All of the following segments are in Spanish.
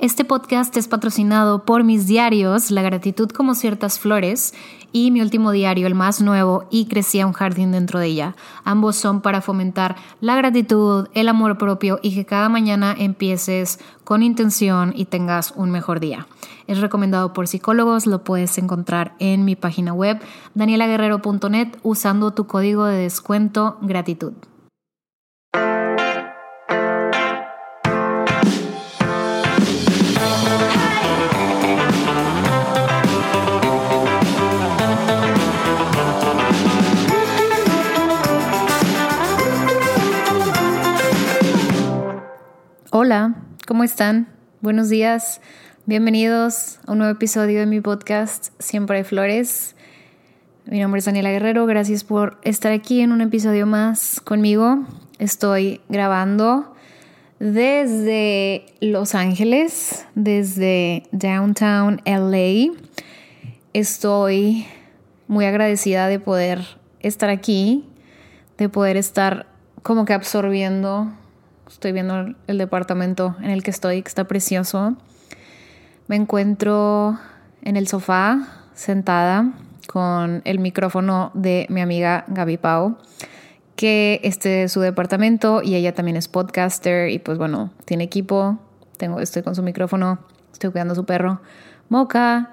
Este podcast es patrocinado por mis diarios La gratitud como ciertas flores y mi último diario, el más nuevo, y crecía un jardín dentro de ella. Ambos son para fomentar la gratitud, el amor propio y que cada mañana empieces con intención y tengas un mejor día. Es recomendado por psicólogos, lo puedes encontrar en mi página web danielaguerrero.net usando tu código de descuento gratitud. Hola, ¿cómo están? Buenos días, bienvenidos a un nuevo episodio de mi podcast Siempre hay Flores. Mi nombre es Daniela Guerrero, gracias por estar aquí en un episodio más conmigo. Estoy grabando desde Los Ángeles, desde Downtown LA. Estoy muy agradecida de poder estar aquí, de poder estar como que absorbiendo Estoy viendo el departamento en el que estoy, que está precioso. Me encuentro en el sofá, sentada, con el micrófono de mi amiga Gaby Pau, que este es su departamento y ella también es podcaster y pues bueno, tiene equipo. Tengo, estoy con su micrófono, estoy cuidando a su perro, Moca,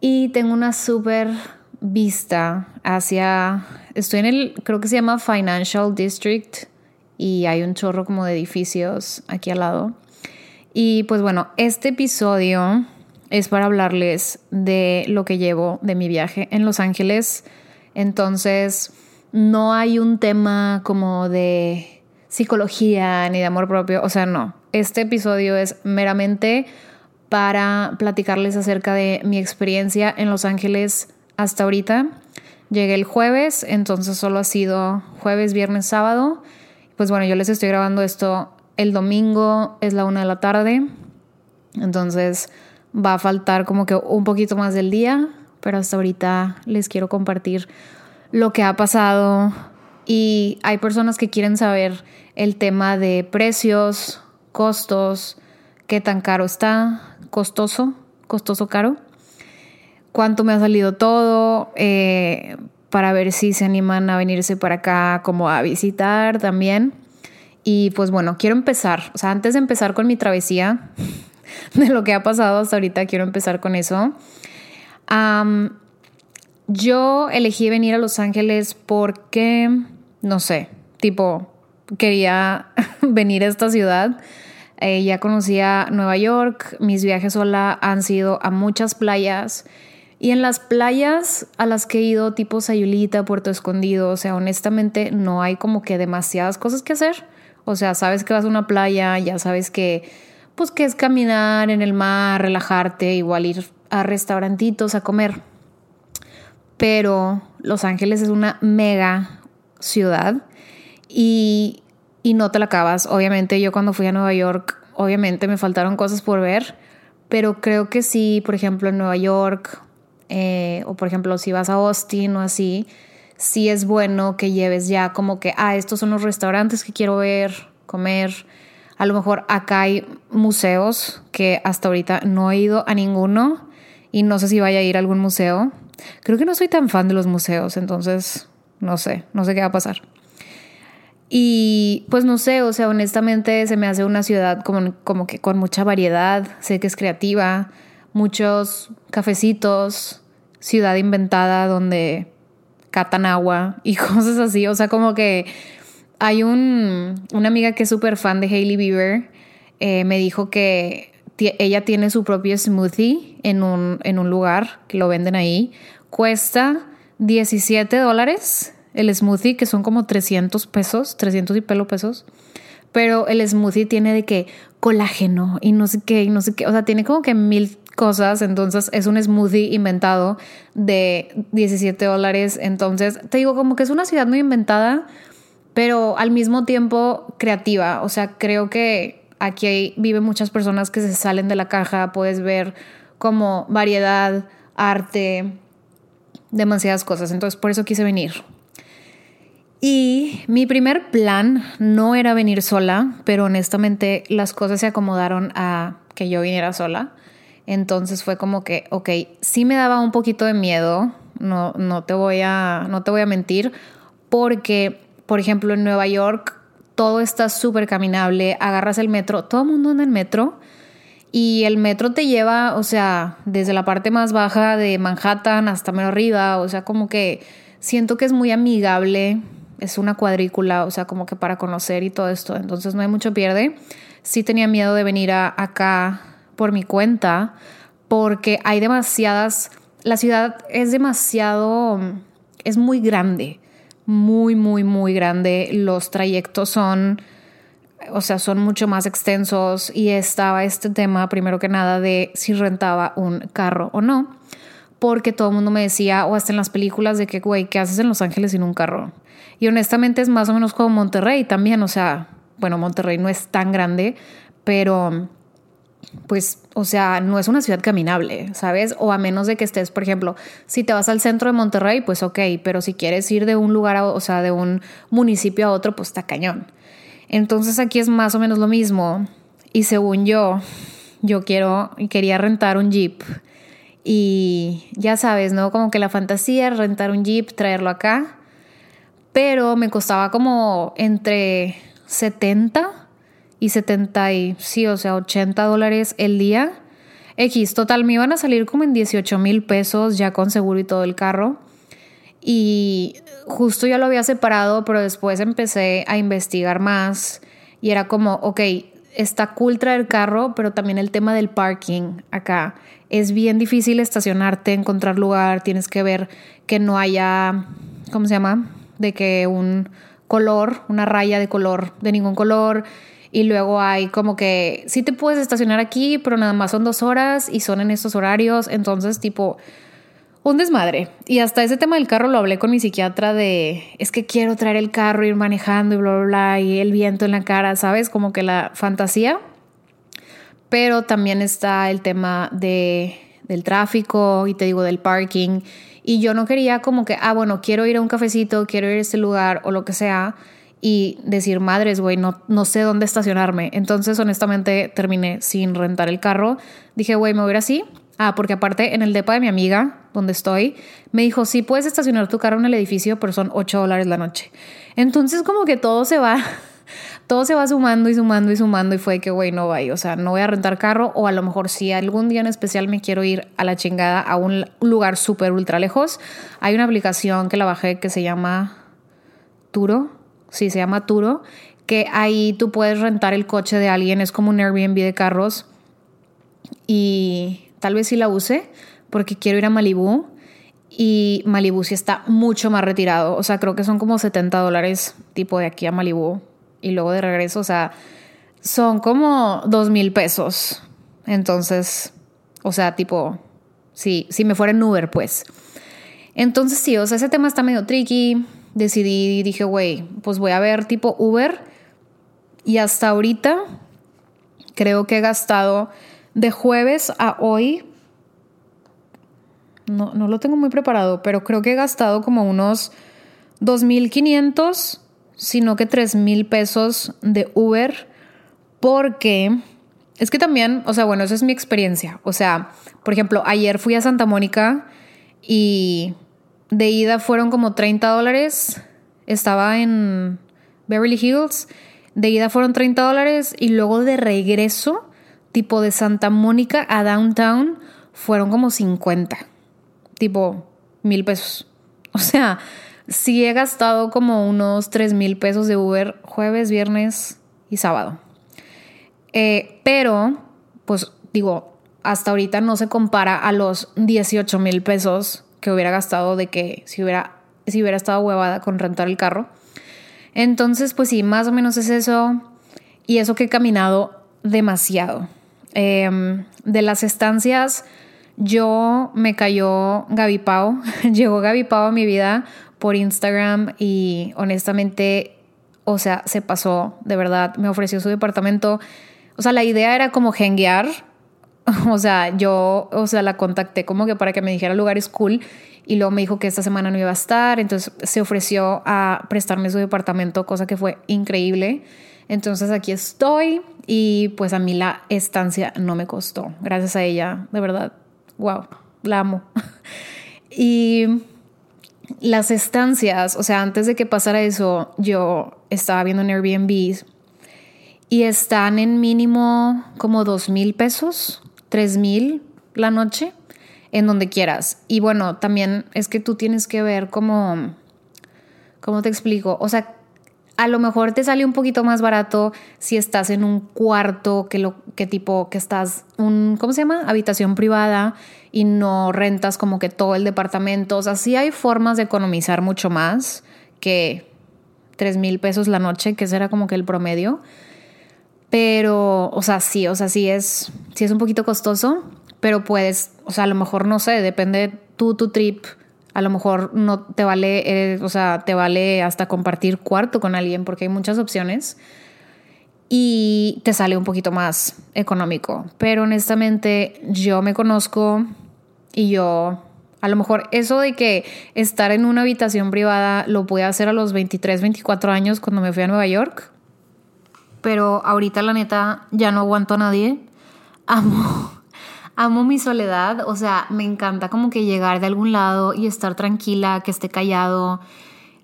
y tengo una súper vista hacia, estoy en el, creo que se llama Financial District y hay un chorro como de edificios aquí al lado. Y pues bueno, este episodio es para hablarles de lo que llevo de mi viaje en Los Ángeles. Entonces, no hay un tema como de psicología ni de amor propio, o sea, no. Este episodio es meramente para platicarles acerca de mi experiencia en Los Ángeles hasta ahorita. Llegué el jueves, entonces solo ha sido jueves, viernes, sábado pues bueno, yo les estoy grabando esto el domingo, es la una de la tarde, entonces va a faltar como que un poquito más del día, pero hasta ahorita les quiero compartir lo que ha pasado. Y hay personas que quieren saber el tema de precios, costos, qué tan caro está, costoso, costoso caro, cuánto me ha salido todo, eh, para ver si se animan a venirse para acá como a visitar también. Y pues bueno, quiero empezar, o sea, antes de empezar con mi travesía, de lo que ha pasado hasta ahorita, quiero empezar con eso. yo elegí venir a Los Ángeles porque, no sé, tipo, quería venir a esta ciudad. Eh, ya conocía Nueva York, mis viajes sola han sido a muchas playas y en las playas a las que he ido, tipo Sayulita, Puerto Escondido, o sea, honestamente no hay como que demasiadas cosas que hacer. O sea, sabes que vas a una playa, ya sabes que, pues que es caminar en el mar, relajarte, igual ir a restaurantitos a comer. Pero Los Ángeles es una mega ciudad y, y no te la acabas. Obviamente yo cuando fui a Nueva York, obviamente me faltaron cosas por ver, pero creo que sí, por ejemplo, en Nueva York eh, o por ejemplo si vas a Austin o así, sí es bueno que lleves ya como que, ah, estos son los restaurantes que quiero ver, comer. A lo mejor acá hay museos que hasta ahorita no he ido a ninguno y no sé si vaya a ir a algún museo. Creo que no soy tan fan de los museos, entonces no sé, no sé qué va a pasar. Y pues no sé, o sea, honestamente se me hace una ciudad como, como que con mucha variedad, sé que es creativa, muchos cafecitos, ciudad inventada donde catan agua y cosas así. O sea, como que hay un, una amiga que es súper fan de Hailey Bieber, eh, me dijo que ella tiene su propio smoothie en un, en un lugar que lo venden ahí. Cuesta 17 dólares el smoothie, que son como 300 pesos, 300 y pelo pesos. Pero el smoothie tiene de que colágeno y no sé qué, y no sé qué. O sea, tiene como que mil cosas, entonces es un smoothie inventado de 17 dólares, entonces te digo como que es una ciudad muy inventada, pero al mismo tiempo creativa, o sea, creo que aquí viven muchas personas que se salen de la caja, puedes ver como variedad, arte, demasiadas cosas, entonces por eso quise venir. Y mi primer plan no era venir sola, pero honestamente las cosas se acomodaron a que yo viniera sola. Entonces fue como que, ok, sí me daba un poquito de miedo, no, no, te, voy a, no te voy a mentir, porque, por ejemplo, en Nueva York todo está súper caminable, agarras el metro, todo el mundo anda en metro y el metro te lleva, o sea, desde la parte más baja de Manhattan hasta menos arriba, o sea, como que siento que es muy amigable, es una cuadrícula, o sea, como que para conocer y todo esto, entonces no hay mucho pierde. Sí tenía miedo de venir a, acá por mi cuenta, porque hay demasiadas, la ciudad es demasiado, es muy grande, muy, muy, muy grande, los trayectos son o sea, son mucho más extensos y estaba este tema, primero que nada, de si rentaba un carro o no, porque todo el mundo me decía, o hasta en las películas, de que, güey, ¿qué haces en Los Ángeles sin un carro? Y honestamente es más o menos como Monterrey también, o sea, bueno, Monterrey no es tan grande, pero pues, o sea, no es una ciudad caminable, ¿sabes? O a menos de que estés, por ejemplo, si te vas al centro de Monterrey, pues ok, pero si quieres ir de un lugar, a, o sea, de un municipio a otro, pues está cañón. Entonces aquí es más o menos lo mismo. Y según yo, yo quiero y quería rentar un jeep. Y ya sabes, ¿no? Como que la fantasía era rentar un jeep, traerlo acá. Pero me costaba como entre 70 y 70 y sí, o sea, 80 dólares el día. X, total, me iban a salir como en 18 mil pesos ya con seguro y todo el carro. Y justo ya lo había separado, pero después empecé a investigar más y era como, ok, está cool traer carro, pero también el tema del parking acá. Es bien difícil estacionarte, encontrar lugar, tienes que ver que no haya, ¿cómo se llama? De que un color, una raya de color, de ningún color. Y luego hay como que sí te puedes estacionar aquí, pero nada más son dos horas y son en estos horarios. Entonces, tipo, un desmadre. Y hasta ese tema del carro lo hablé con mi psiquiatra de, es que quiero traer el carro, ir manejando y bla, bla, bla, y el viento en la cara, ¿sabes? Como que la fantasía. Pero también está el tema de, del tráfico y te digo del parking. Y yo no quería como que, ah, bueno, quiero ir a un cafecito, quiero ir a este lugar o lo que sea y decir, madres, güey, no, no sé dónde estacionarme. Entonces, honestamente, terminé sin rentar el carro. Dije, güey, me voy a ir así Ah, porque aparte en el depa de mi amiga, donde estoy, me dijo, sí puedes estacionar tu carro en el edificio, pero son 8 dólares la noche. Entonces como que todo se va, todo se va sumando y sumando y sumando y fue que, güey, no vaya, o sea, no voy a rentar carro o a lo mejor si algún día en especial me quiero ir a la chingada a un lugar súper ultra lejos, hay una aplicación que la bajé que se llama Turo, sí, se llama Turo, que ahí tú puedes rentar el coche de alguien, es como un Airbnb de carros y Tal vez sí la use porque quiero ir a Malibú y Malibú sí está mucho más retirado. O sea, creo que son como 70 dólares tipo de aquí a Malibú y luego de regreso. O sea, son como 2 mil pesos. Entonces, o sea, tipo, sí, si me fuera en Uber, pues. Entonces sí, o sea, ese tema está medio tricky. Decidí y dije, güey, pues voy a ver tipo Uber. Y hasta ahorita creo que he gastado de jueves a hoy, no, no lo tengo muy preparado, pero creo que he gastado como unos 2.500, sino que 3.000 pesos de Uber, porque es que también, o sea, bueno, esa es mi experiencia. O sea, por ejemplo, ayer fui a Santa Mónica y de ida fueron como 30 dólares. Estaba en Beverly Hills. De ida fueron 30 dólares y luego de regreso tipo de Santa Mónica a Downtown fueron como 50, tipo mil pesos. O sea, sí he gastado como unos 3 mil pesos de Uber jueves, viernes y sábado. Eh, pero, pues digo, hasta ahorita no se compara a los 18 mil pesos que hubiera gastado de que si hubiera, si hubiera estado huevada con rentar el carro. Entonces, pues sí, más o menos es eso. Y eso que he caminado demasiado. Em, de las estancias, yo me cayó Gaby Pau. Llegó Gaby Pau a mi vida por Instagram y honestamente, o sea, se pasó, de verdad, me ofreció su departamento. O sea, la idea era como henguear. O sea, yo, o sea, la contacté como que para que me dijera lugares cool y luego me dijo que esta semana no iba a estar, entonces se ofreció a prestarme su departamento, cosa que fue increíble. Entonces aquí estoy y pues a mí la estancia no me costó, gracias a ella, de verdad, wow, la amo. y las estancias, o sea, antes de que pasara eso, yo estaba viendo en Airbnb y están en mínimo como dos mil pesos, tres mil la noche, en donde quieras. Y bueno, también es que tú tienes que ver cómo, ¿cómo te explico? O sea, a lo mejor te sale un poquito más barato si estás en un cuarto que lo que tipo que estás un ¿cómo se llama? habitación privada y no rentas como que todo el departamento. O sea, sí hay formas de economizar mucho más que 3 mil pesos la noche, que será como que el promedio. Pero, o sea, sí, o sea, sí es, sí es un poquito costoso, pero puedes, o sea, a lo mejor no sé, depende tú, tu trip a lo mejor no te vale, eh, o sea, te vale hasta compartir cuarto con alguien porque hay muchas opciones y te sale un poquito más económico. Pero honestamente yo me conozco y yo, a lo mejor eso de que estar en una habitación privada lo pude hacer a los 23, 24 años cuando me fui a Nueva York. Pero ahorita la neta ya no aguanto a nadie. Amo amo mi soledad, o sea, me encanta como que llegar de algún lado y estar tranquila, que esté callado.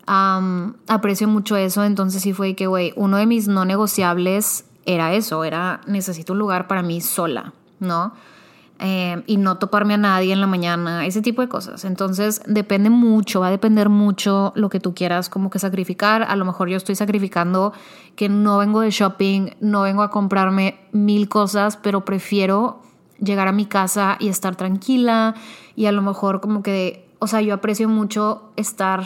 aprecio mucho eso, entonces sí fue que, güey, uno de mis no negociables era eso, era necesito un lugar para mí sola, ¿no? Eh, y no toparme a nadie en la mañana, ese tipo de cosas. Entonces depende mucho, va a depender mucho lo que tú quieras como que sacrificar. A lo mejor yo estoy sacrificando que no vengo de shopping, no vengo a comprarme mil cosas, pero prefiero llegar a mi casa y estar tranquila y a lo mejor como que, o sea, yo aprecio mucho estar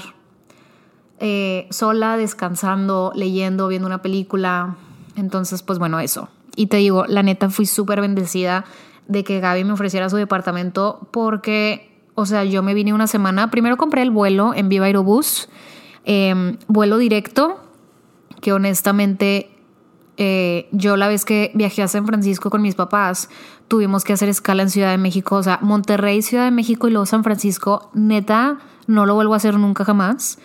eh, sola, descansando, leyendo, viendo una película. Entonces, pues bueno, eso. Y te digo, la neta fui súper bendecida de que Gaby me ofreciera su departamento porque, o sea, yo me vine una semana, primero compré el vuelo en Viva Aerobús, em, vuelo directo, que honestamente eh, yo la vez que viajé a San Francisco con mis papás, tuvimos que hacer escala en Ciudad de México, o sea, Monterrey, Ciudad de México y luego San Francisco, neta, no lo vuelvo a hacer nunca jamás.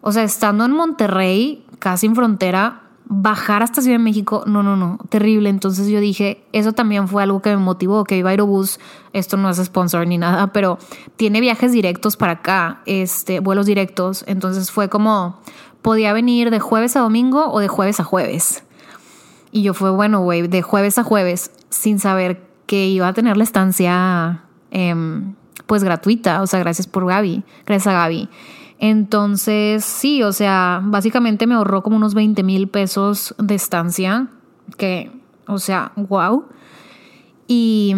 O sea, estando en Monterrey, casi en frontera, bajar hasta Ciudad de México, no, no, no, terrible. Entonces yo dije, eso también fue algo que me motivó, que iba a Aerobús, esto no es sponsor ni nada, pero tiene viajes directos para acá, este, vuelos directos. Entonces fue como, podía venir de jueves a domingo o de jueves a jueves. Y yo fue, bueno, güey, de jueves a jueves, sin saber que iba a tener la estancia em, pues gratuita, o sea, gracias por Gaby, gracias a Gaby. Entonces, sí, o sea, básicamente me ahorró como unos 20 mil pesos de estancia, que, o sea, wow. Y,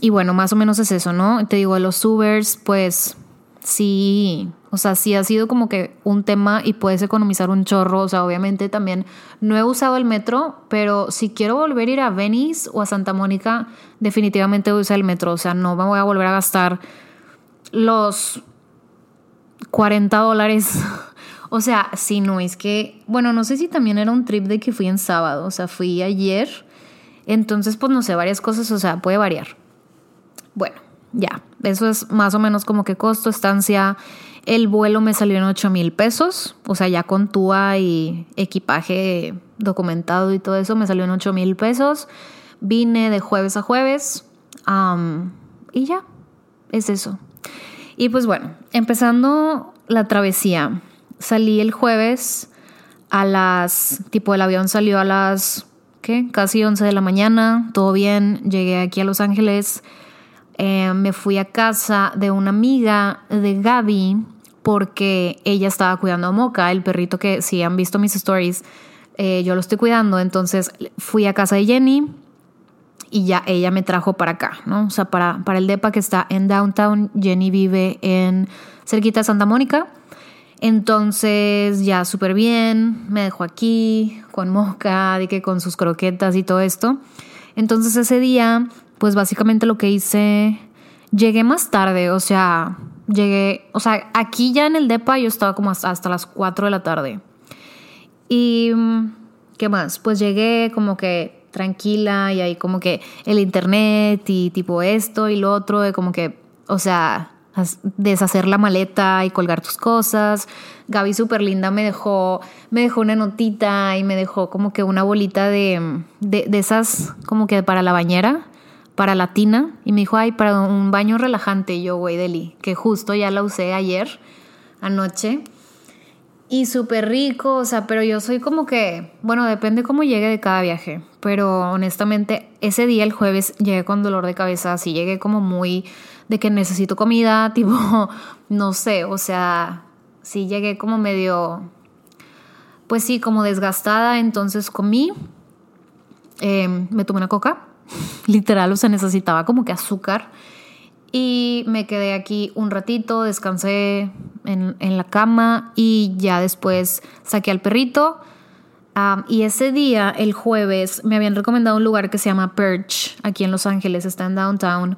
y bueno, más o menos es eso, ¿no? Te digo, los Ubers, pues sí, o sea, sí ha sido como que un tema y puedes economizar un chorro. O sea, obviamente también no he usado el metro, pero si quiero volver a ir a Venice o a Santa Mónica, definitivamente voy a usar el metro. O sea, no me voy a volver a gastar los 40 dólares. o sea, sí, no, es que, bueno, no sé si también era un trip de que fui en sábado. O sea, fui ayer. Entonces, pues no sé, varias cosas, o sea, puede variar. Bueno, ya, eso es más o menos como que costo, estancia el vuelo me salió en 8 mil pesos, o sea, ya con TUA y equipaje documentado y todo eso, me salió en 8 mil pesos. Vine de jueves a jueves y ya, es eso. Y pues bueno, empezando la travesía, salí el jueves a las, tipo el avión salió a las, ¿qué? Casi 11 de la mañana, todo bien, llegué aquí a Los Ángeles eh, me fui a casa de una amiga de Gaby porque ella estaba cuidando a Moca, el perrito que si han visto mis stories, eh, yo lo estoy cuidando. Entonces fui a casa de Jenny y ya ella me trajo para acá, ¿no? O sea, para, para el DEPA que está en downtown. Jenny vive en cerquita de Santa Mónica. Entonces ya súper bien, me dejó aquí con Moca, de que con sus croquetas y todo esto. Entonces ese día pues básicamente lo que hice, llegué más tarde, o sea, llegué, o sea, aquí ya en el DEPA yo estaba como hasta, hasta las 4 de la tarde. Y, ¿qué más? Pues llegué como que tranquila y ahí como que el internet y tipo esto y lo otro, de como que, o sea, deshacer la maleta y colgar tus cosas. Gaby súper linda me dejó, me dejó una notita y me dejó como que una bolita de, de, de esas como que para la bañera, para la tina. Y me dijo, ay, para un baño relajante. Yo, güey, Deli, que justo ya la usé ayer, anoche. Y súper rico, o sea, pero yo soy como que, bueno, depende cómo llegue de cada viaje. Pero honestamente, ese día, el jueves, llegué con dolor de cabeza, así llegué como muy de que necesito comida, tipo, no sé, o sea, sí llegué como medio, pues sí, como desgastada, entonces comí, em, me tomé una coca, literal, o sea, necesitaba como que azúcar y me quedé aquí un ratito, descansé en, la cama y ya después saqué al perrito. y ese día, el jueves, me habían recomendado un lugar que se llama Perch, aquí en Los Ángeles, está en downtown.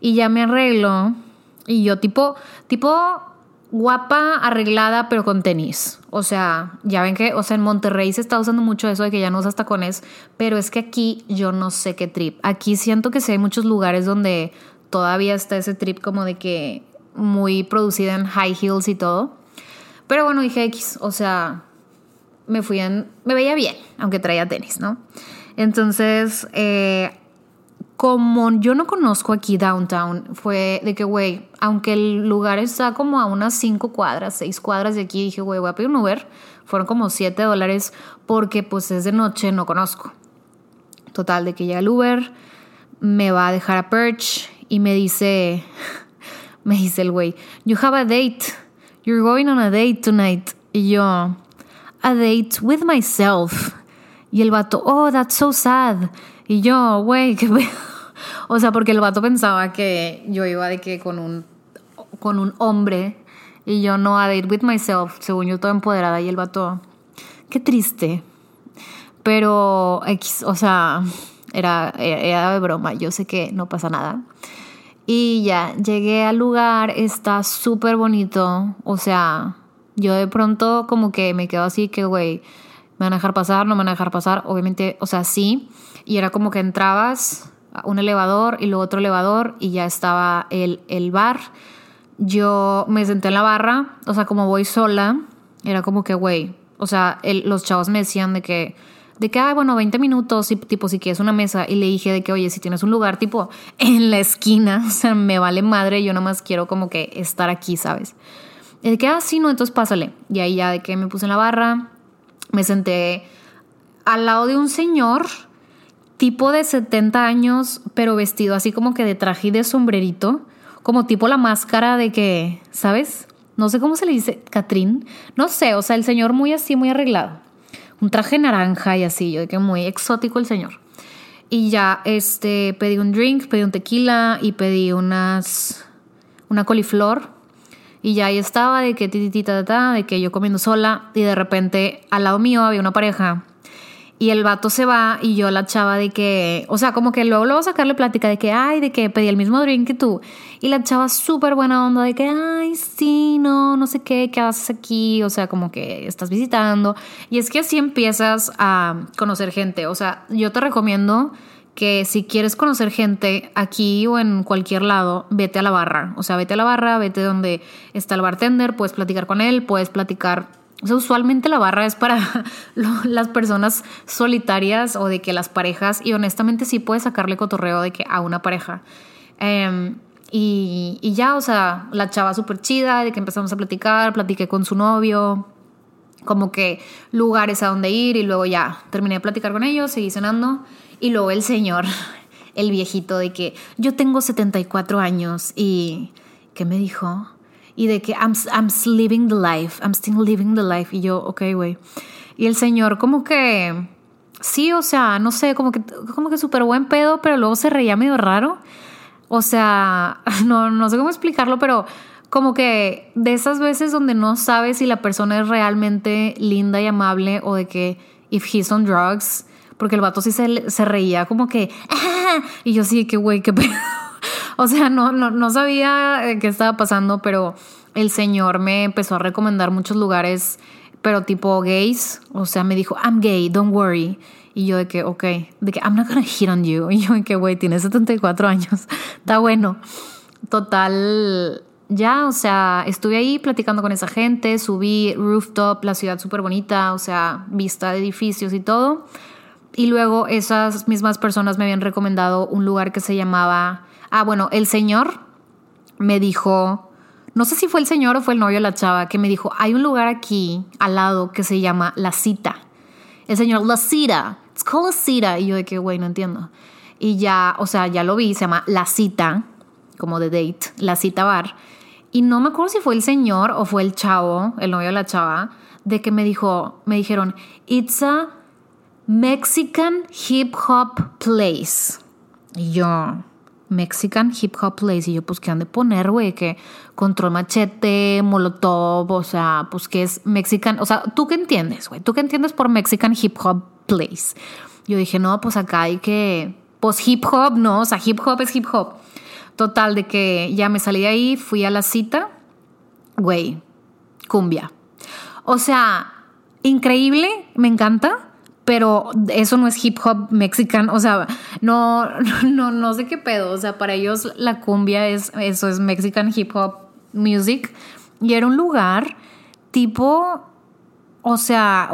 Y ya me arreglo. Y yo tipo, tipo guapa, arreglada, pero con tenis. O sea, ya ven que, o sea, en Monterrey se está usando mucho eso de que ya no usas tacones, pero es que aquí yo no sé qué trip. Aquí siento que sí hay muchos lugares donde todavía está ese trip como de que muy producida en high heels y todo. Pero bueno, dije X, o sea, me fui en, me veía bien, aunque traía tenis, ¿no? Entonces, eh, como yo no conozco aquí downtown, fue de que, güey, aunque el lugar está como a unas 5 cuadras, 6 cuadras de aquí, dije, güey, voy a pedir un Uber. Fueron como 7 dólares porque pues es de noche, no conozco. Total, de que llega el Uber, me va a dejar a Perch y me dice, me dice el güey, you have a date, you're going on a date tonight. Y yo, a date with myself. Y el vato, oh, that's so sad. Y yo, güey, qué O sea, porque el vato pensaba que yo iba de que con un, con un hombre y yo no a date with myself, según yo toda empoderada y el vato, qué triste. Pero, o sea, era, era de broma, yo sé que no pasa nada. Y ya, llegué al lugar, está súper bonito. O sea, yo de pronto como que me quedo así que, güey, ¿me van a dejar pasar? ¿No me van a dejar pasar? Obviamente, o sea, sí. Y era como que entrabas un elevador y luego otro elevador y ya estaba el, el bar. Yo me senté en la barra, o sea, como voy sola, era como que, güey, o sea, los chavos me decían de que de que, ah, bueno, 20 minutos, y, tipo, si quieres una mesa. Y le dije de que, oye, si tienes un lugar, tipo, en la esquina, o sea, me vale madre, yo nomás quiero como que estar aquí, ¿sabes? Y de que, ah, sí, no, entonces pásale. Y ahí ya de que me puse en la barra, me senté al lado de un señor, tipo de 70 años, pero vestido así como que de traje y de sombrerito, como tipo la máscara de que, ¿sabes? No sé cómo se le dice, Catrín. No sé, o sea, el señor muy así, muy arreglado un traje naranja y así, yo de que muy exótico el señor. Y ya, este, pedí un drink, pedí un tequila y pedí unas, una coliflor. Y ya ahí estaba de que tititita, de que yo comiendo sola y de repente al lado mío había una pareja y el vato se va y yo la chava de que, o sea, como que luego a sacarle plática de que, ay, de que pedí el mismo drink que tú. Y la chava súper buena onda de que, ay, sí, no, no sé qué, qué haces aquí, o sea, como que estás visitando. Y es que así empiezas a conocer gente. O sea, yo te recomiendo que si quieres conocer gente aquí o en cualquier lado, vete a la barra. O sea, vete a la barra, vete donde está el bartender, puedes platicar con él, puedes platicar o sea, usualmente la barra es para las personas solitarias o de que las parejas, y honestamente sí puedes sacarle cotorreo de que a una pareja. Em, y, y, ya, o sea, la chava súper chida, de que empezamos a platicar, platiqué con su novio, como que lugares a donde ir, y luego ya terminé de platicar con ellos, seguí cenando, y luego el señor, el viejito, de que yo tengo 74 años, y ¿qué me dijo? Y de que I'm, I'm living the life, I'm still living the life. Y yo, ok, güey. Y el señor como que, sí, o sea, no sé, como que, como que súper buen pedo, pero luego se reía medio raro. O sea, no, no sé cómo explicarlo, pero como que de esas veces donde no sabes si la persona es realmente linda y amable o de que if he's on drugs, porque el vato sí se, se reía como que, ah", y yo sí, que güey, qué pedo. O sea, no, no, no sabía eh, qué estaba pasando, pero el señor me empezó a recomendar muchos lugares, pero tipo gays. O sea, me dijo, I'm gay, don't worry. Y yo de que, ok, de que I'm not gonna hit on you. Y yo de que, güey, tienes 74 años. Está bueno. Total, ya, o sea, estuve ahí platicando con esa gente, subí rooftop, la ciudad súper bonita, o sea, vista de edificios y todo. Y luego esas mismas personas me habían recomendado un lugar que se llamaba, ah, bueno, el señor me dijo, no sé si fue el señor o fue el novio de la chava, que me dijo, hay un lugar aquí al lado que se llama La Cita. El señor, La Cita, it's called La Cita. Y yo de que, güey, no entiendo. Y ya, o sea, ya lo vi, se llama La Cita, como de date, La Cita Bar. Y no me acuerdo si fue el señor o fue el chavo, el novio de la chava, de que me dijo, me dijeron, it's a Mexican hip hop place. Y yo, Mexican hip hop place. Y yo, pues, ¿qué han de poner, güey? Que control machete, molotov, o sea, pues, que es Mexican. O sea, ¿tú qué entiendes, güey? ¿Tú qué entiendes por Mexican hip hop place? Yo dije, no, pues acá hay que. Pues hip hop, no, o sea, hip hop es hip hop. Total, de que ya me salí de ahí, fui a la cita, güey, cumbia. O sea, increíble, me encanta pero eso no es hip hop mexicano, o sea, no, no, no sé qué pedo, o sea, para ellos la cumbia es, eso es Mexican hip hop music, y era un lugar tipo, o sea,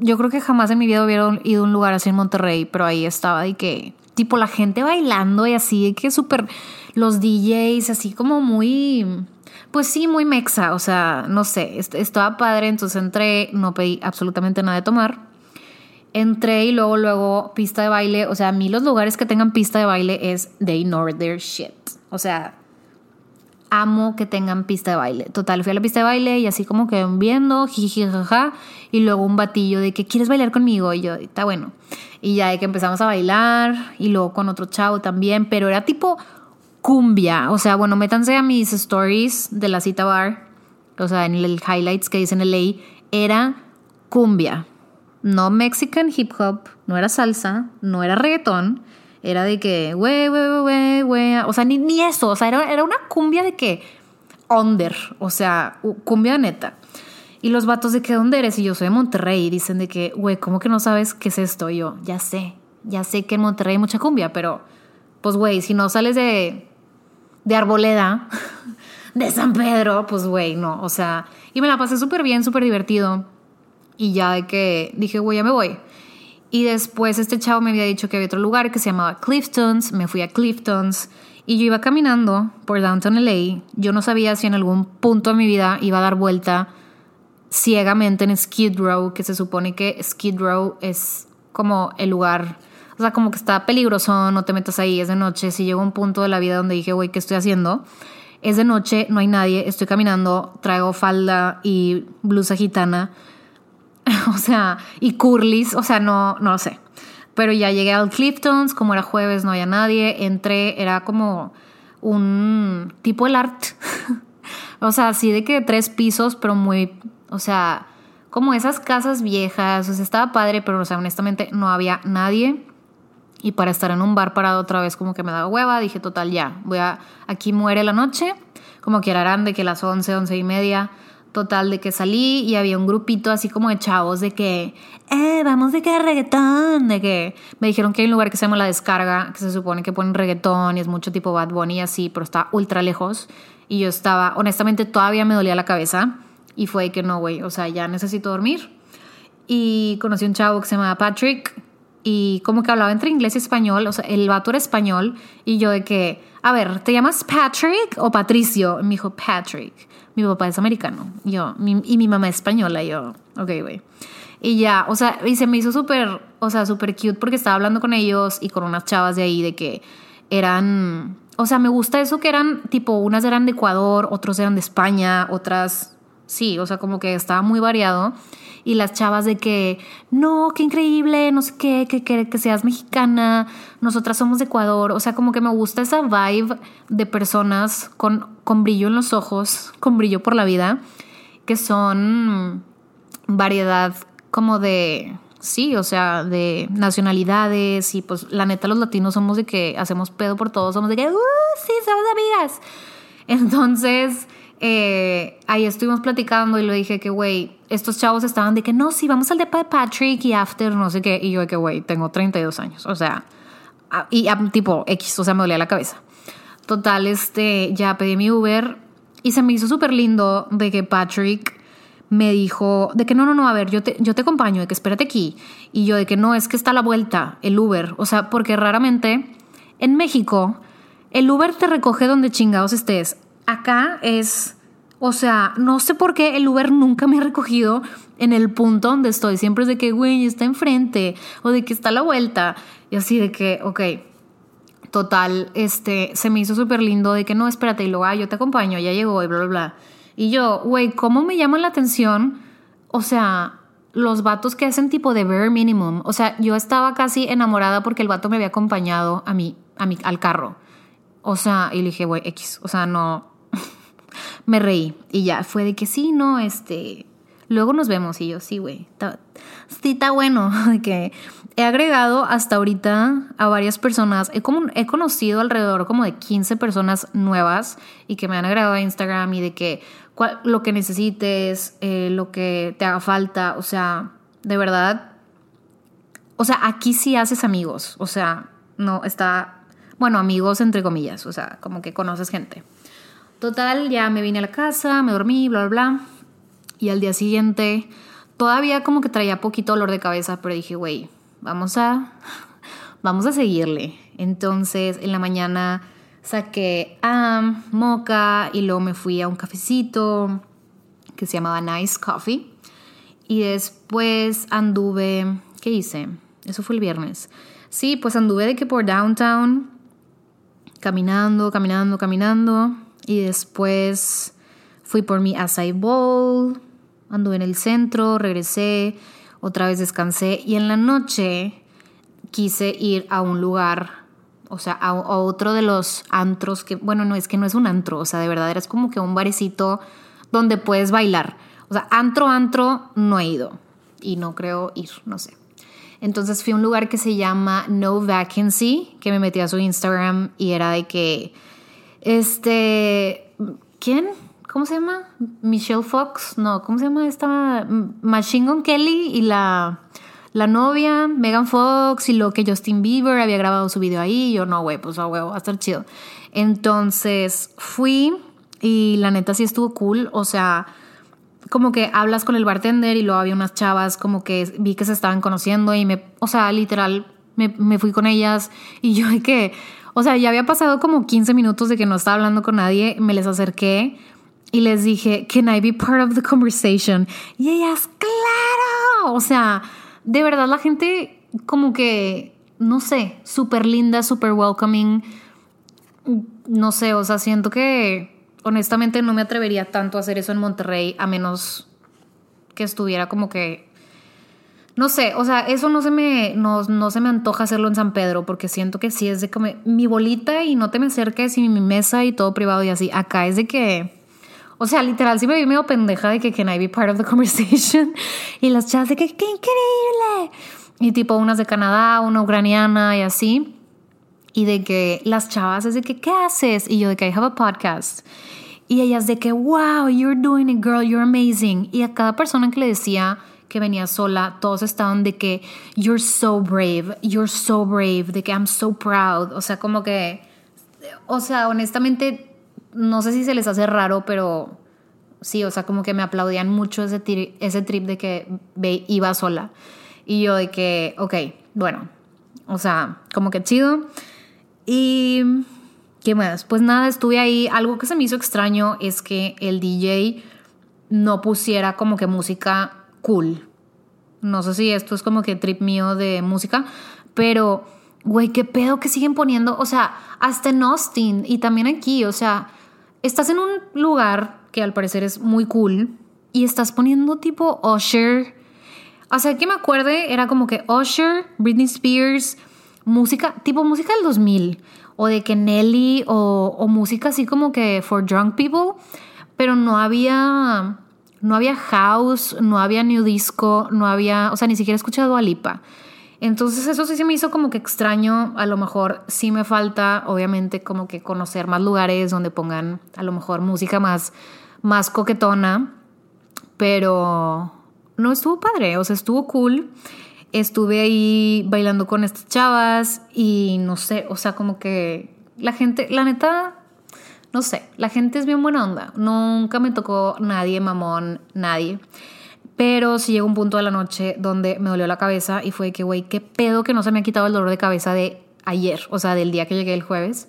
yo creo que jamás en mi vida hubiera ido a un lugar así en Monterrey, pero ahí estaba y que, tipo, la gente bailando y así, que súper, los DJs, así como muy... Pues sí, muy mexa, o sea, no sé, estaba padre, entonces entré, no pedí absolutamente nada de tomar entré y luego, luego pista de baile. O sea, a mí los lugares que tengan pista de baile es they ignore their shit. O sea, amo que tengan pista de baile. Total, fui a la pista de baile y así como que viendo, jiji, jaja. Y luego un batillo de que quieres bailar conmigo. Y yo, está bueno. Y ya de que empezamos a bailar. Y luego con otro chavo también. Pero era tipo cumbia. O sea, bueno, métanse a mis stories de la cita bar. O sea, en el highlights que dicen LA. Era cumbia no Mexican hip hop, no era salsa, no era reggaetón, era de que, güey, güey, güey, güey, o sea, ni, ni eso, o sea, era, era, una cumbia de que, under, o sea, cumbia neta. Y los vatos de que, ¿dónde eres? Y yo soy de Monterrey, y dicen de que, güey, ¿cómo que no sabes qué es esto? Y yo, ya sé, ya sé que en Monterrey hay mucha cumbia, pero, pues, güey, si no sales de, de Arboleda, de San Pedro, pues, güey, no, o sea, y me la pasé súper bien, súper divertido y ya de que dije, güey, ya me voy. Y después este chavo me había dicho que había otro lugar que se llamaba Cliftons. Me fui a Cliftons y yo iba caminando por Downtown LA. Yo no sabía si en algún punto de mi vida iba a dar vuelta ciegamente en Skid Row, que se supone que Skid Row es como el lugar, o sea, como que está peligroso, no te metas ahí, es de noche. Si llegó un punto de la vida donde dije, güey, ¿qué estoy haciendo? Es de noche, no hay nadie, estoy caminando, traigo falda y blusa gitana o sea, y curlis, o sea, no, no lo sé. Pero ya llegué al Cliftons, como era jueves, no había nadie, entré, era como un tipo el art. o sea, así de que tres pisos, pero muy, o sea, como esas casas viejas, o sea, estaba padre, pero o sea, honestamente no había nadie. Y para estar en un bar parado otra vez como que me daba hueva, dije, total, ya, voy a, aquí muere la noche, como que eran de que las 11, 11 y media, Total, de que salí y había un grupito así como de chavos de que, eh, vamos de que reggaetón, de que me dijeron que hay un lugar que se llama La Descarga, que se supone que ponen reggaetón y es mucho tipo Bad Bunny así, pero está ultra lejos. Y yo estaba, honestamente, todavía me dolía la cabeza y fue que no, güey, o sea, ya necesito dormir. Y conocí un chavo que se llamaba Patrick y como que hablaba entre inglés y español, o sea, el vato era español y yo de que, a ver, ¿te llamas Patrick o Patricio? Y me dijo Patrick mi papá es americano, yo, y mi mamá es española, yo, ok, güey. Y ya, o sea, y se me hizo súper, o sea, súper cute porque estaba hablando con ellos y con unas chavas de ahí de que eran, o sea, me gusta eso que eran, tipo, unas eran de Ecuador, otros eran de España, otras, sí, o sea, como que estaba muy variado y las chavas de que, no, qué increíble, no sé qué, que, que, que seas mexicana, nosotras somos de Ecuador, o sea, como que me gusta esa vibe de personas con, con brillo en los ojos, con brillo por la vida, que son variedad como de, sí, o sea, de nacionalidades y pues la neta los latinos somos de que hacemos pedo por todos, somos de que, uh, sí, somos amigas. Entonces, eh, ahí estuvimos platicando y le dije que, güey, estos chavos estaban de que no, sí, vamos al de Patrick y after, no sé qué. Y yo de que, güey, tengo 32 años. O sea, y tipo X, o sea, me dolía la cabeza. Total, este, ya pedí mi Uber Y se me hizo súper lindo de que Patrick me dijo de que no, no, no, a ver, yo te, yo te acompaño, de que espérate aquí. Y yo de que no, es que está la vuelta, el Uber. O sea, porque raramente en México el Uber te recoge donde chingados estés. Acá es, o sea, no sé por qué el Uber nunca me ha recogido en el punto donde estoy. Siempre es de que, güey, está enfrente o de que está a la vuelta. Y así de que, ok, total, este, se me hizo súper lindo de que no, espérate, y luego, ah, yo te acompaño, ya llegó y bla, bla, bla. Y yo, güey, ¿cómo me llama la atención? O sea, los vatos que hacen tipo de bare minimum. O sea, yo estaba casi enamorada porque el vato me había acompañado a mí, a mí, al carro. O sea, y le dije, güey, X. O sea, no. Me reí. Y ya, fue de que sí, no, este. Luego nos vemos. Y yo, sí, güey. Sí, está bueno. que he agregado hasta ahorita a varias personas. He, como, he conocido alrededor como de 15 personas nuevas y que me han agregado a Instagram y de que lo que necesites, eh, lo que te haga falta, o sea, de verdad, o sea, aquí sí haces amigos, o sea, no está, bueno, amigos entre comillas, o sea, como que conoces gente. Total, ya me vine a la casa, me dormí, bla, bla, bla, y al día siguiente todavía como que traía poquito dolor de cabeza, pero dije, güey, vamos a, vamos a seguirle. Entonces, en la mañana saqué a moca y luego me fui a un cafecito que se llamaba Nice Coffee. Y después anduve, ¿qué hice? Eso fue el viernes. Sí, pues anduve de que por downtown, caminando, caminando, caminando. Y después fui por mi acai bowl, anduve en el centro, regresé, otra vez descansé. Y en la noche quise ir a un lugar o sea, a, otro de los antros que, bueno, no es que no es un antro, o sea, de verdad es como que un barecito donde puedes bailar. O sea, antro, antro, no he ido y no creo ir, no sé. Entonces fui a un lugar que se llama No Vacancy, que me metí a su Instagram y era de que, este, ¿quién? ¿Cómo se llama? Michelle Fox, no, ¿cómo se llama esta? Machine Gun Kelly y la la novia, Megan Fox, y lo que Justin Bieber había grabado su video ahí. Yo, no, güey, pues a huevo, va a estar chido. Entonces fui y la neta sí estuvo cool. O sea, como que hablas con el bartender y luego había unas chavas como que vi que se estaban conociendo y me, o sea, literal, me, me fui con ellas y yo que, o sea, ya había pasado como 15 minutos de que no estaba hablando con nadie, me les acerqué y les dije, can I be part of the conversation? Y ellas, claro, o sea, de verdad la gente como que, no sé, súper linda, súper welcoming. No sé, o sea, siento que honestamente no me atrevería tanto a hacer eso en Monterrey a menos que estuviera como que no sé, o sea, eso no se me no, no, se me antoja hacerlo en San Pedro porque siento que sí es de como mi bolita y no te me acerques y mi mesa y todo privado y así. Acá es de que o sea, literal, sí me vi medio pendeja de que can I be part of the conversation. Y las chavas de que qué increíble. Y tipo unas de Canadá, una ucraniana y así. Y de que las chavas es de que, ¿qué haces? Y yo de que I have a podcast. Y ellas de que, wow, you're doing it, girl, you're amazing. Y a cada persona que le decía que venía sola, todos estaban de que, you're so brave, you're so brave, de que I'm so proud. O sea, como que, o sea, honestamente no sé si se les hace raro, pero sí, o sea, como que me aplaudían mucho ese, ese trip de que iba sola. Y yo de que, ok, bueno, o sea, como que chido. Y, ¿qué más? Pues nada, estuve ahí. Algo que se me hizo extraño es que el DJ no pusiera como que música cool. No sé si esto es como que trip mío de música, pero, güey, qué pedo que siguen poniendo, o sea, hasta en Austin y también aquí, o sea, estás en un lugar que al parecer es muy cool y estás poniendo tipo Usher. O sea, que me acuerde, era como que Usher, Britney Spears, música, tipo música del 2000, o de que Nelly, o, música así como que for drunk people, pero no había, no había house, no había new disco, no había, o sea, ni siquiera escuchado a Lipa. Entonces eso sí se me hizo como que extraño, a lo mejor sí me falta obviamente como que conocer más lugares donde pongan a lo mejor música más, más coquetona, pero no estuvo padre, o sea, estuvo cool. Estuve ahí bailando con estas chavas y no sé, o sea, como que la gente, la neta, no sé, la gente es bien buena onda. Nunca me tocó nadie, mamón, nadie. Pero sí llegó un punto de la noche donde me dolió la cabeza y fue que, güey, qué pedo que no se me ha quitado el dolor de cabeza de ayer, o sea, del día que llegué el jueves.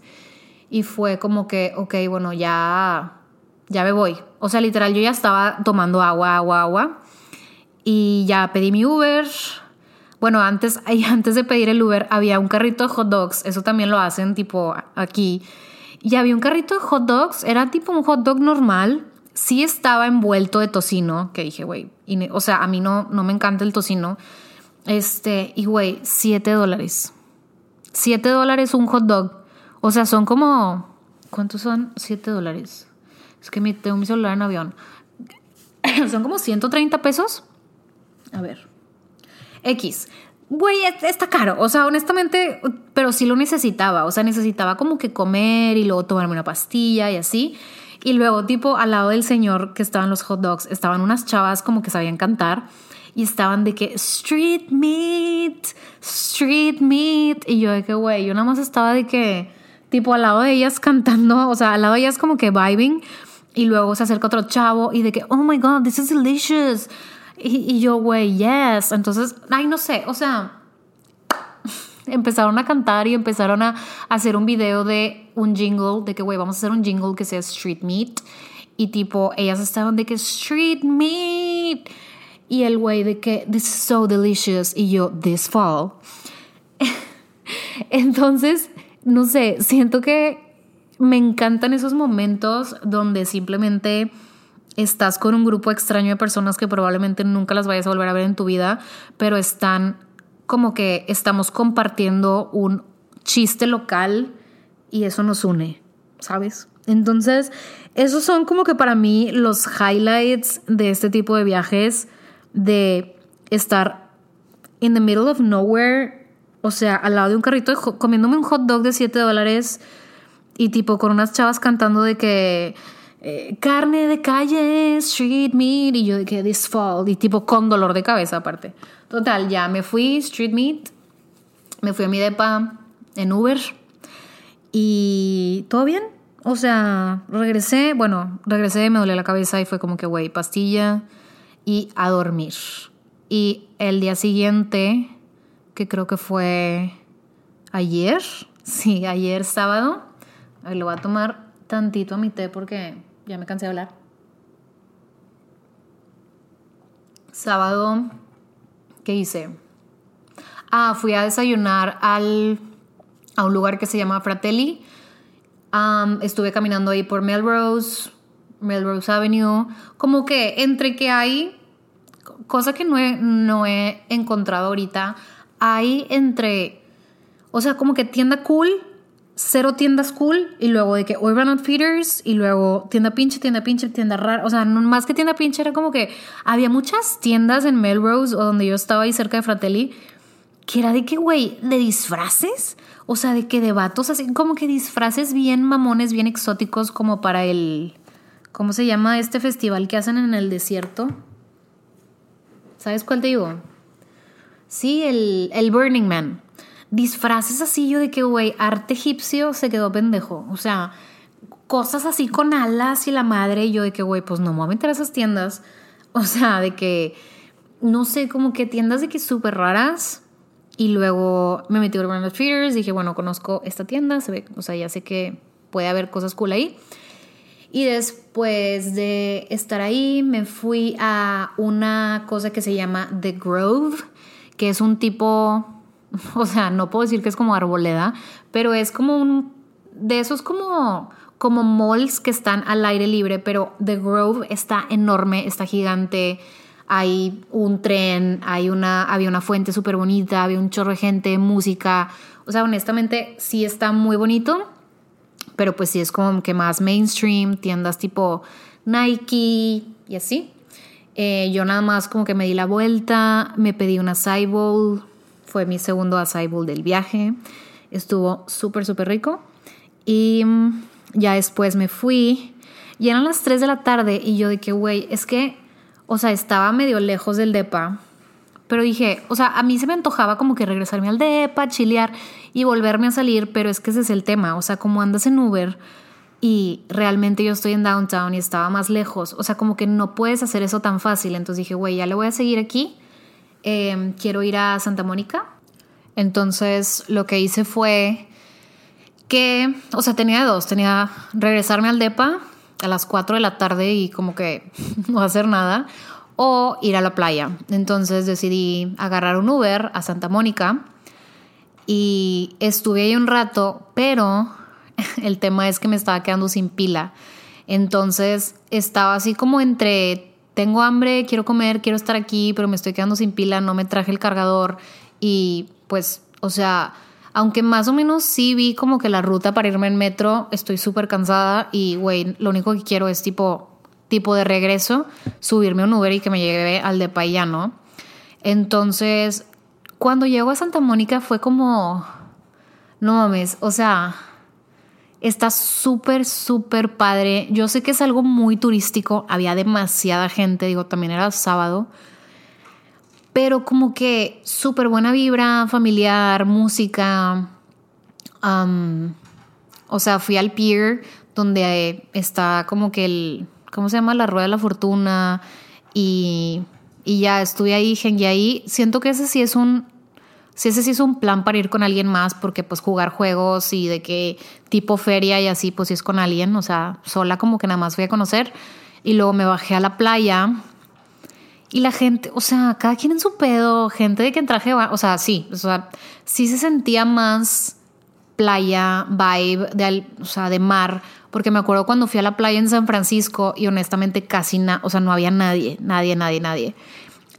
Y fue como que, ok, bueno, ya, ya me voy. O sea, literal, yo ya estaba tomando agua, agua, agua. Y ya pedí mi Uber. Bueno, antes, antes de pedir el Uber había un carrito de hot dogs. Eso también lo hacen tipo aquí. Y había un carrito de hot dogs. Era tipo un hot dog normal. Sí estaba envuelto de tocino. Que dije, güey. O sea, a mí no, no me encanta el tocino. Este, y güey, 7 dólares. 7 dólares un hot dog. O sea, son como... ¿Cuántos son? 7 dólares. Es que tengo mi celular en avión. son como 130 pesos. A ver. X. Güey, está caro. O sea, honestamente, pero sí lo necesitaba. O sea, necesitaba como que comer y luego tomarme una pastilla y así. Y luego, tipo, al lado del señor que estaban los hot dogs, estaban unas chavas como que sabían cantar y estaban de que street meat, street meat. Y yo de que, güey, yo nada más estaba de que, tipo, al lado de ellas cantando, o sea, al lado de ellas como que vibing. Y luego se acerca otro chavo y de que, oh my god, this is delicious. Y, yo, güey, yes. Entonces, ay, no sé, o sea, empezaron a cantar y empezaron a hacer un video de un jingle, de que, güey, vamos a hacer un jingle que sea Street Meat. Y tipo, ellas estaban de que Street Meat. Y el güey de que, this is so delicious. Y yo, this fall. Entonces, no sé, siento que me encantan esos momentos donde simplemente estás con un grupo extraño de personas que probablemente nunca las vayas a volver a ver en tu vida, pero están como que estamos compartiendo un chiste local y eso nos une, ¿sabes? Entonces, esos son como que para mí los highlights de este tipo de viajes, de estar in the middle of nowhere, o sea, al lado de un carrito comiéndome un hot dog de 7 dólares y tipo con unas chavas cantando de que eh, carne de calle, street meat, y yo de que this fall, y tipo con dolor de cabeza aparte. Total, ya me fui, street meat, me fui a mi depa en Uber y todo bien. O sea, regresé, bueno, regresé, me dolía la cabeza y fue como que, güey, pastilla y a dormir. Y el día siguiente, que creo que fue ayer, sí, ayer sábado, lo voy a tomar tantito a mi té porque ya me cansé de hablar. Sábado, ¿qué hice? Ah, fui a desayunar al, a un lugar que se llama Fratelli. estuve caminando ahí por Melrose, Melrose Avenue. Como que entre que hay, cosa que no he, no he encontrado ahorita, hay entre, o sea, como que tienda cool cero tiendas cool y luego de que Urban Outfitters y luego tienda pinche, tienda pinche, tienda rara. O sea, más que tienda pinche era como que había muchas tiendas en Melrose o donde yo estaba ahí cerca de Fratelli que era de que, güey, de disfraces. O sea, de que de vatos así, como que disfraces bien mamones, bien exóticos como para el... ¿Cómo se llama este festival que hacen en el desierto? ¿Sabes cuál te digo? Sí, el, el Burning Man disfraces así yo de que, güey, arte egipcio se quedó pendejo. O sea, cosas así con alas y la madre, yo de que, güey, pues no me voy a meter a esas tiendas. O sea, de que, no sé, como que tiendas de que súper raras. Y luego me metí a Urban Outfitters, dije, bueno, conozco esta tienda, se ve, o sea, ya sé que puede haber cosas cool ahí. Y después de estar ahí, me fui a una cosa que se llama The Grove, que es un tipo o sea, no puedo decir que es como arboleda, pero es como un, de esos como, como malls que están al aire libre, pero The Grove está enorme, está gigante, hay un tren, hay una, había una fuente súper bonita, había un chorro de gente, música, o sea, honestamente sí está muy bonito, pero pues sí es como que más mainstream, tiendas tipo Nike y así. Eh, yo nada más como que me di la vuelta, me pedí una Cybowl, fue mi segundo acai bowl del viaje. Estuvo súper, súper rico. Y mm, ya después me fui. Y eran las 3 de la tarde y yo de que, güey, es que, o sea, estaba medio lejos del DEPA. Pero dije, o sea, a mí se me antojaba como que regresarme al DEPA, chilear y volverme a salir, pero es que ese es el tema. O sea, como andas en Uber, y realmente yo estoy en downtown y estaba más lejos. O sea, como que no puedes hacer eso tan fácil. Entonces dije, güey, ya le voy a seguir aquí. Em, quiero ir a Santa Mónica. Entonces lo que hice fue que, o sea, tenía dos. Tenía regresarme al DEPA a las 4 de la tarde y como que no hacer nada. O ir a la playa. Entonces decidí agarrar un Uber a Santa Mónica. Y estuve ahí un rato, pero el tema es que me estaba quedando sin pila. Entonces estaba así como entre, tengo hambre, quiero comer, quiero estar aquí, pero me estoy quedando sin pila, no me traje el cargador y pues, o sea, aunque más o menos sí vi como que la ruta para irme en metro, estoy súper cansada y, güey, lo único que quiero es tipo, tipo de regreso, subirme a un Uber y que me lleve al de Payano. Entonces, cuando llego a Santa Mónica fue como, no mames, o sea, Está súper, súper padre. Yo sé que es algo muy turístico. Había demasiada gente, digo, también era sábado. Pero como que súper buena vibra, familiar, música. o sea, fui al pier donde está como que el, ¿cómo se llama? La Rueda de la Fortuna. Y, y ya estuve ahí, y ahí. Siento que ese sí es un si ese sí es un plan para ir con alguien más, porque pues jugar juegos y de qué tipo feria y así, pues si es con alguien, o sea, sola como que nada más fui a conocer. Y luego me bajé a la playa y la gente, o sea, cada quien en su pedo, gente de que en traje, o sea, sí, o sea, sí se sentía más playa, vibe, de, o sea, de mar, porque me acuerdo cuando fui a la playa en San Francisco y honestamente casi nada, o sea, no había nadie, nadie, nadie, nadie.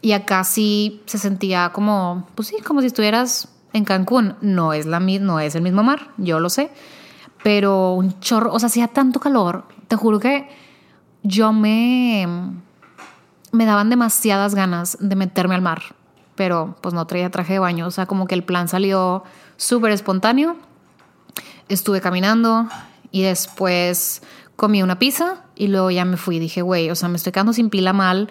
Y acá sí se sentía como, pues sí, como si estuvieras en Cancún. No es, la, no es el mismo mar, yo lo sé. Pero un chorro, o sea, hacía tanto calor. Te juro que yo me, me daban demasiadas ganas de meterme al mar. Pero pues no traía traje de baño. O sea, como que el plan salió súper espontáneo. Estuve caminando y después comí una pizza y luego ya me fui. Dije, güey, o sea, me estoy quedando sin pila mal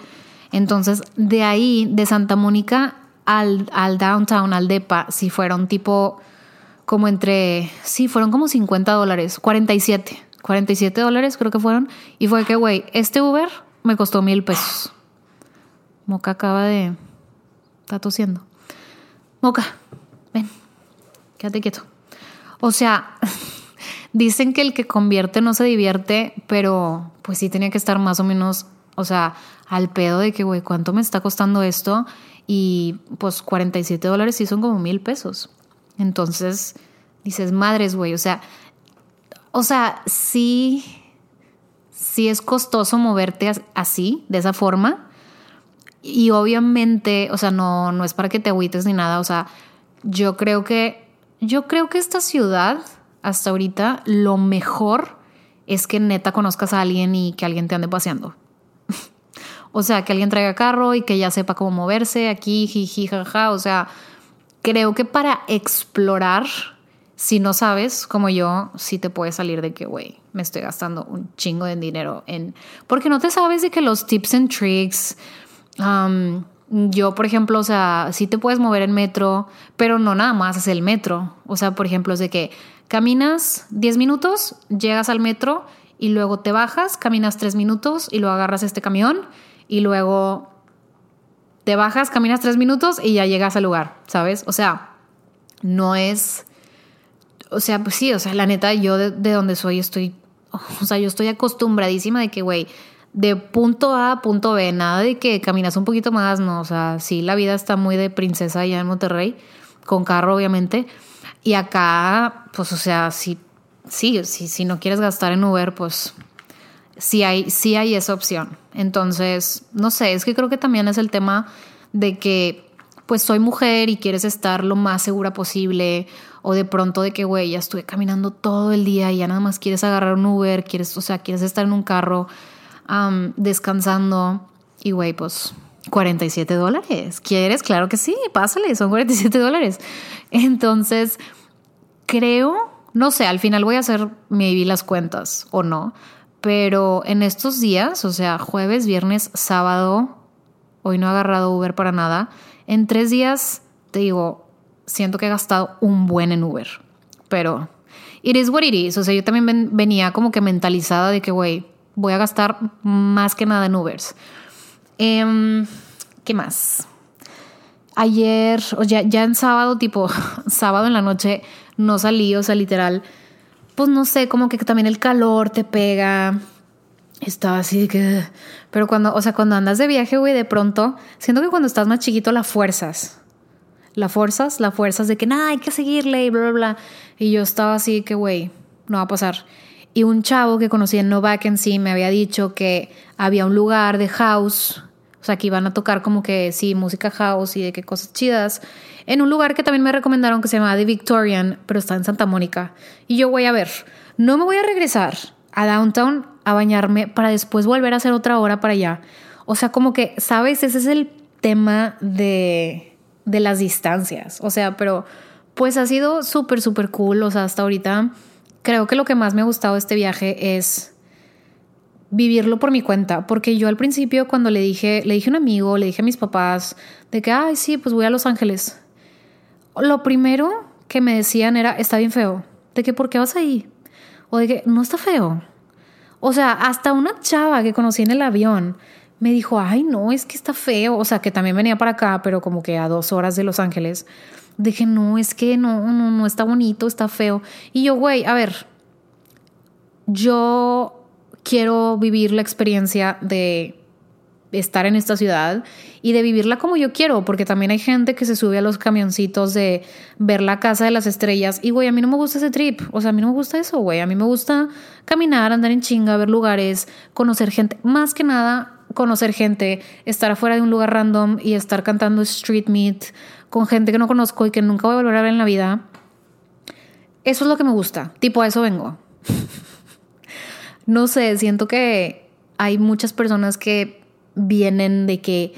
entonces, de ahí, de Santa Mónica al, al downtown, al DEPA, si fueron tipo como entre, sí, fueron como 50 dólares, 47, 47 dólares creo que fueron. Y fue que, güey, este Uber me costó mil pesos. Moca acaba de... Está tosiendo. Moca, ven, quédate quieto. O sea, dicen que el que convierte no se divierte, pero pues sí tenía que estar más o menos o sea, al pedo de que, güey, ¿cuánto me está costando esto? Y pues 47 dólares sí son como mil pesos. Entonces, dices, madres, güey, o sea, o sea, sí, sí es costoso moverte así, de esa forma. Y obviamente, o sea, no, no es para que te agüites ni nada. O sea, yo creo que, yo creo que esta ciudad, hasta ahorita, lo mejor es que neta conozcas a alguien y que alguien te ande paseando. O sea, que alguien traiga carro y que ya sepa cómo moverse aquí, jiji, jaja. O sea, creo que para explorar, si no sabes, como yo, sí te puede salir de que, güey, me estoy gastando un chingo de dinero en. Porque no te sabes de que los tips and tricks. Um, yo, por ejemplo, o sea, sí te puedes mover en metro, pero no nada más es el metro. O sea, por ejemplo, es de que caminas 10 minutos, llegas al metro y luego te bajas, caminas 3 minutos y luego agarras este camión y luego te bajas, caminas tres minutos y ya llegas al lugar, ¿sabes? O sea, no es... O sea, pues sí, o sea, la neta, yo de, donde soy estoy... O sea, yo estoy acostumbradísima de que, güey, de punto A a punto B, nada de que caminas un poquito más, no, o sea, sí, la vida está muy de princesa allá en Monterrey, con carro, obviamente. Y acá, pues, o sea, sí, sí, sí, si no quieres gastar en Uber, pues sí hay, sí hay esa opción. Entonces, no sé, es que creo que también es el tema de que pues soy mujer y quieres estar lo más segura posible o de pronto de que, güey, ya estuve caminando todo el día y ya nada más quieres agarrar un Uber, quieres, o sea, quieres estar en un carro descansando y, güey, pues 47 dólares. ¿Quieres? Claro que sí, pásale, son 47 dólares. Entonces, creo, no sé, al final voy a hacer maybe las cuentas o no, pero en estos días, o sea, jueves, viernes, sábado, hoy no he agarrado Uber para nada. En tres días, te digo, siento que he gastado un buen en Uber. Pero, it is what it is. O sea, yo también venía como que mentalizada de que, güey, voy a gastar más que nada en Ubers. Em, ¿Qué más? Ayer, o ya, ya en sábado, tipo sábado en la noche, no salí, o sea, literal, pues no sé, como que también el calor te pega. Estaba así de que. Pero cuando, o sea, cuando andas de viaje, güey, de pronto, siento que cuando estás más chiquito la fuerzas. La fuerzas, la fuerzas de que nada, hay que seguirle y bla, bla, bla. Y yo estaba así que, güey, no va a pasar. Y un chavo que conocí en No Vacancy me había dicho que había un lugar de house, o sea, que iban a tocar como que, sí, música house y de qué cosas chidas, en un lugar que también me recomendaron que se llama The Victorian, pero está en Santa Mónica. Y yo voy a ver, no me voy a regresar a downtown a bañarme para después volver a hacer otra hora para allá. O sea, como que, ¿sabes? Ese es el tema de, de las distancias. O sea, pero pues ha sido súper, súper cool. O sea, hasta ahorita creo que lo que más me ha gustado de este viaje es vivirlo por mi cuenta, porque yo al principio cuando le dije, le dije a un amigo, le dije a mis papás de que, ay, sí, pues voy a Los Ángeles. Lo primero que me decían era, está bien feo, de que, ¿por qué vas ahí? O de que, no está feo. O sea, hasta una chava que conocí en el avión me dijo, ay, no, es que está feo. O sea, que también venía para acá, pero como que a dos horas de Los Ángeles. Dije, no, es que no, no, no está bonito, está feo. Y yo, güey, a ver, yo quiero vivir la experiencia de estar en esta ciudad y de vivirla como yo quiero, porque también hay gente que se sube a los camioncitos de ver la casa de las estrellas y güey, a mí no me gusta ese trip, o sea, a mí no me gusta eso, güey, a mí me gusta caminar, andar en chinga, ver lugares, conocer gente, más que nada conocer gente, estar afuera de un lugar random y estar cantando street meet con gente que no conozco y que nunca voy a volver a ver en la vida. Eso es lo que me gusta, tipo a eso vengo. no sé, siento que hay muchas personas que vienen de que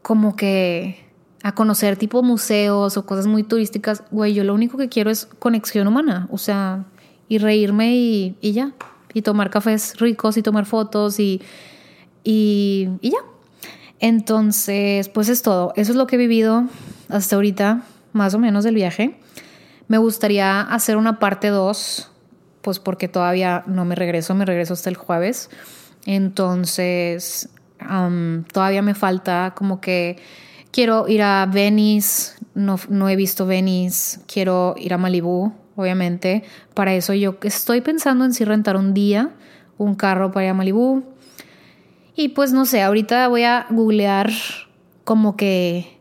como que a conocer tipo museos o cosas muy turísticas, güey, yo lo único que quiero es conexión humana, o sea, y reírme y, ya, y tomar cafés ricos y tomar fotos y, y, y ya. Entonces, pues es todo, eso es lo que he vivido hasta ahorita, más o menos del viaje. Me gustaría hacer una parte 2 pues porque todavía no me regreso, me regreso hasta el jueves. Entonces, todavía me falta como que quiero ir a Venice, no, no he visto Venice, quiero ir a Malibu, obviamente. Para eso yo estoy pensando en si rentar un día un carro para ir a Malibu. Y pues no sé, ahorita voy a googlear como que,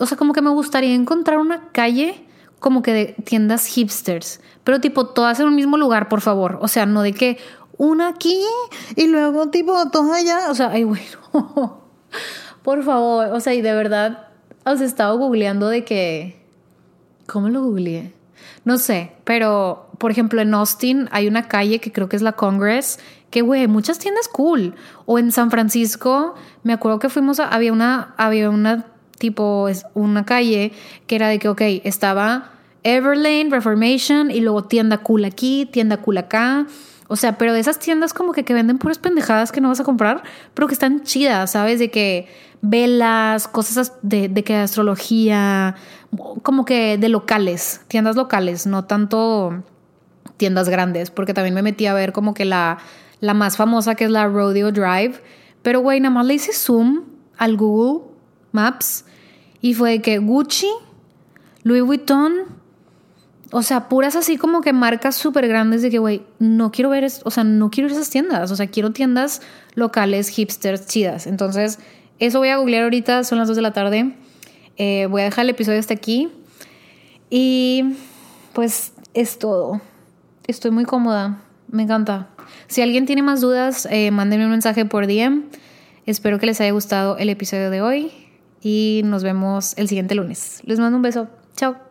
o sea, como que me gustaría encontrar una calle como que de tiendas hipsters, pero tipo todas en un mismo lugar, por favor. O sea, no de que una aquí y luego tipo todas allá. O sea, ay, bueno, por favor. O sea, y de verdad, os he estado googleando de que... ¿Cómo lo googleé? No sé, pero por ejemplo en Austin hay una calle que creo que es la Congress, que güey, muchas tiendas cool. O en San Francisco, me acuerdo que fuimos a, había una, había una tipo es una calle que era de que, ok, estaba Everlane, Reformation y luego tienda cool aquí, tienda cool acá. O sea, pero de esas tiendas como que, que venden puras pendejadas que no vas a comprar, pero que están chidas, ¿sabes? De que velas, cosas de, de que astrología, como que de locales, tiendas locales, no tanto tiendas grandes, porque también me metí a ver como que la, la más famosa que es la Rodeo Drive, pero güey, nada más le hice zoom al Google Maps y fue que Gucci, Louis Vuitton, o sea, puras así como que marcas súper grandes de que, güey, no quiero ver, o sea, no quiero ir a esas tiendas, o sea, quiero tiendas locales, hipsters, chidas. Entonces, eso voy a googlear ahorita, son las 2 de la tarde. Eh, voy a dejar el episodio hasta aquí. Y pues es todo. Estoy muy cómoda, me encanta. Si alguien tiene más dudas, eh, mándenme un mensaje por DM. Espero que les haya gustado el episodio de hoy y nos vemos el siguiente lunes. Les mando un beso. Chao.